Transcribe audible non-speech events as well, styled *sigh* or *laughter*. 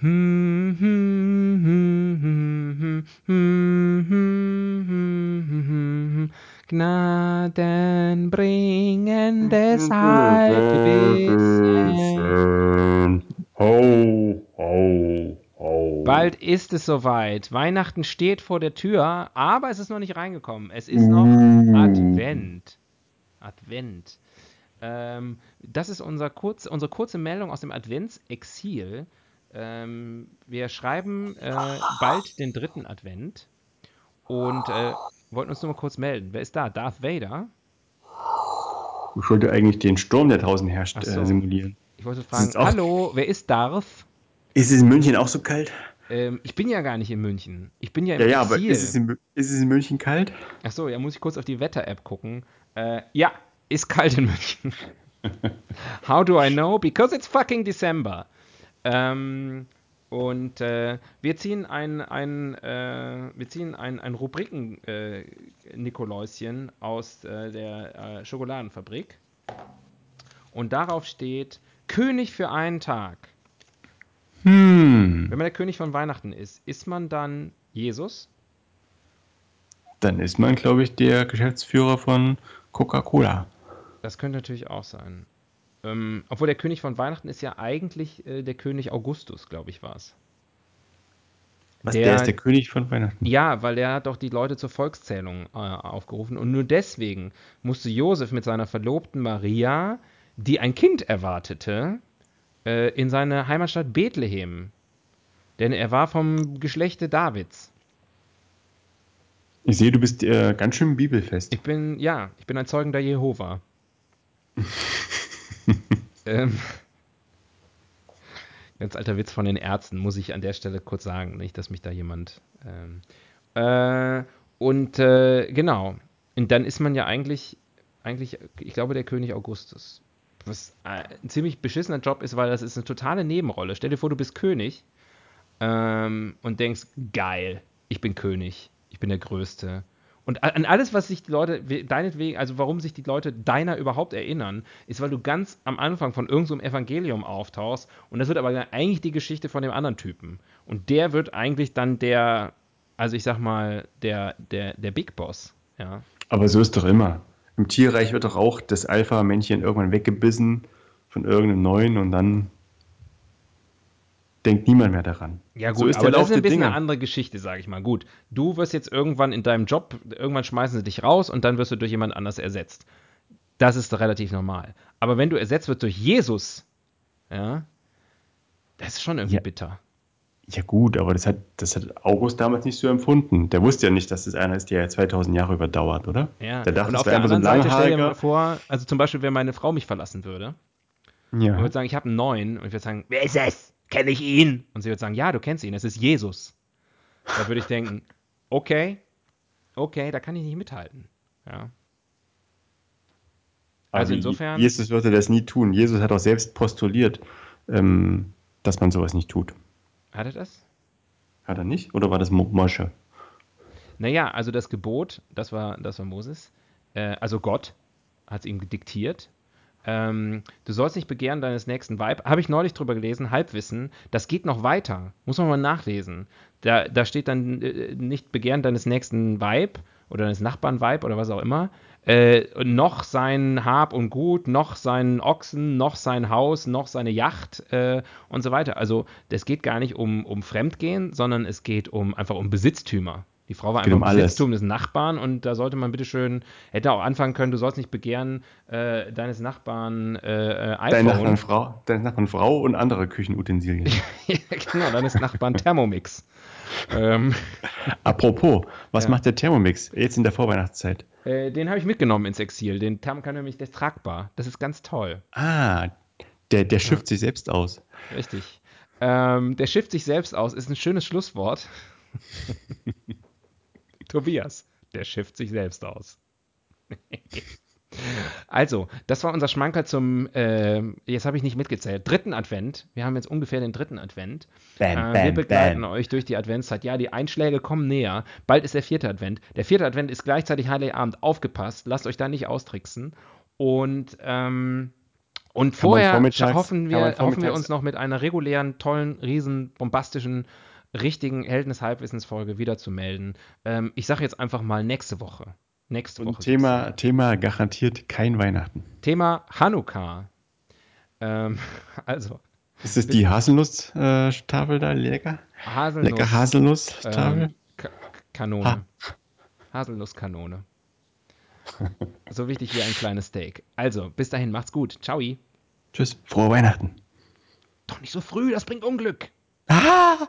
Gnadenbringendes Halbwissen. Ho, ho, ho. Bald ist es soweit. Weihnachten steht vor der Tür, aber es ist noch nicht reingekommen. Es ist noch Uh. Advent. Advent. Ähm, das ist unser kurz, unsere kurze Meldung aus dem Adventsexil. Ähm, wir schreiben äh, bald den dritten Advent und äh, wollten uns nur mal kurz melden. Wer ist da? Darth Vader? Ich wollte eigentlich den Sturm, der draußen herrscht, Ach so. äh, simulieren. Ich wollte fragen, hallo, wer ist Darth? Ist es in München auch so kalt? Ähm, ich bin ja gar nicht in München. Ich bin ja im Ja, ja, aber ist es, in, ist es in München kalt? Achso, ja, muss ich kurz auf die Wetter-App gucken. Äh, ja, ist kalt in München. *laughs* How do I know? Because it's fucking December. Ähm, und äh, wir ziehen ein, ein, äh, wir ziehen ein, ein Rubriken-Nikoläuschen aus äh, der äh, Schokoladenfabrik. Und darauf steht König für einen Tag. Hm. Wenn man der König von Weihnachten ist, ist man dann Jesus? Dann ist man, glaube ich, der Geschäftsführer von Coca-Cola. Das könnte natürlich auch sein. Ähm, obwohl der König von Weihnachten ist ja eigentlich äh, der König Augustus, glaube ich, war es. Was, Der- der, ist der König von Weihnachten. Ja, weil der hat doch die Leute zur Volkszählung äh, aufgerufen. Und nur deswegen musste Josef mit seiner Verlobten Maria, die ein Kind erwartete, äh, in seine Heimatstadt Bethlehem. Denn er war vom Geschlechte Davids. Ich sehe, du bist äh, ganz schön bibelfest. Ich bin, ja, ich bin ein Zeugender Jehova. *laughs* ähm, *laughs* ganz alter Witz von den Ärzten, muss ich an der Stelle kurz sagen. Nicht, dass mich da jemand. Ähm, äh, und äh, genau. Und dann ist man ja eigentlich, eigentlich, ich glaube, der König Augustus. Was äh, ein ziemlich beschissener Job ist, weil das ist eine totale Nebenrolle. Stell dir vor, du bist König ähm, und denkst, geil, ich bin König, ich bin der Größte. Und an alles, was sich die Leute, we- deinetwegen, also warum sich die Leute deiner überhaupt erinnern, ist, weil du ganz am Anfang von irgendeinem so Evangelium auftauchst und das wird aber eigentlich die Geschichte von dem anderen Typen. Und der wird eigentlich dann der, also ich sag mal, der, der, der Big Boss. Ja. Aber so ist doch immer. Im Tierreich wird doch auch das Alpha-Männchen irgendwann weggebissen von irgendeinem neuen und dann denkt niemand mehr daran. Ja So gut, ist aber der das ist ein bisschen Dinge. eine andere Geschichte, sage ich mal. Gut, du wirst jetzt irgendwann in deinem Job, irgendwann schmeißen sie dich raus und dann wirst du durch jemand anders ersetzt. Das ist relativ normal. Aber wenn du ersetzt wirst durch Jesus, ja, das ist schon irgendwie Ja. bitter. Ja gut, aber das hat, das hat August damals nicht so empfunden. Der wusste ja nicht, dass das einer ist, der 2000 Jahre überdauert, oder? Ja. Der dachte, und das auf wäre der einfach so anderen ein Seite stell dir mal vor, also zum Beispiel, wenn meine Frau mich verlassen würde und Ja. würde sagen, ich habe einen neuen und ich würde sagen, wer ist es? Kenne ich ihn? Und sie würde sagen, ja, du kennst ihn, es ist Jesus. Da würde ich denken, *laughs* okay, okay, da kann ich nicht mithalten. Ja. Also Aber insofern- Jesus würde das nie tun. Jesus hat auch selbst postuliert, ähm, dass man sowas nicht tut. Hat er das? Hat er nicht? Oder war das Mo- Mosche? Naja, also das Gebot, das war, das war Moses, äh, also Gott hat es ihm diktiert. Ähm, du sollst nicht begehren deines nächsten Weib. Habe ich neulich drüber gelesen, Halbwissen. Das geht noch weiter. Muss man mal nachlesen. Da, da steht dann äh, nicht begehren deines nächsten Weib oder deines Nachbarn Weib oder was auch immer. Äh, noch sein Hab und Gut, noch seinen Ochsen, noch sein Haus, noch seine Yacht äh, und so weiter. Also das geht gar nicht um, um Fremdgehen, sondern es geht um einfach um Besitztümer. Die Frau war einfach um alles. Besitztum des Nachbarn und da sollte man bitteschön, hätte auch anfangen können, du sollst nicht begehren äh, deines Nachbarn äh, äh, Deine iPhone. Nachbarn Frau, deine Nachbarn Frau und andere Küchenutensilien. *laughs* ja, genau, deines Nachbarn Thermomix. ähm, Apropos, was Ja. macht der Thermomix jetzt in der Vorweihnachtszeit? äh, den habe ich mitgenommen ins Exil. Den Therm kann nämlich, der ist tragbar. Das ist ganz toll. Ah, der, der schifft sich selbst aus. Richtig. Ähm, der schifft sich selbst aus, ist ein schönes Schlusswort. *laughs* Tobias, der schifft sich selbst aus. *laughs* also, das war unser Schmankerl zum, ähm, jetzt habe ich nicht mitgezählt, dritten Advent. Wir haben jetzt ungefähr den dritten Advent. Bam, äh, wir begleiten bam. euch durch die Adventszeit. Ja, die Einschläge kommen näher. Bald ist der vierte Advent. Der vierte Advent ist gleichzeitig Heiligabend. Aufgepasst, lasst euch da nicht austricksen. Und ähm, Und vorher hoffen wir, hoffen wir uns noch mit einer regulären, tollen, riesen, bombastischen, richtigen Held des Halbwissensfolge wieder zu melden. Ähm, ich sage jetzt einfach mal nächste Woche. Nächste Und Woche. Thema, Thema garantiert kein Weihnachten. Thema Hanukkah. Ähm, *laughs* also. Ist das die Haselnuss-Tafel äh, da lecker? Haselnuss. Lecker Haselnuss-Tafel? Ähm, Kanone. Ha. Haselnusskanone. *laughs* so wichtig wie ein kleines Steak. Also, bis dahin, macht's gut. Ciao. Tschüss, frohe Weihnachten. Doch nicht so früh, das bringt Unglück. Ah!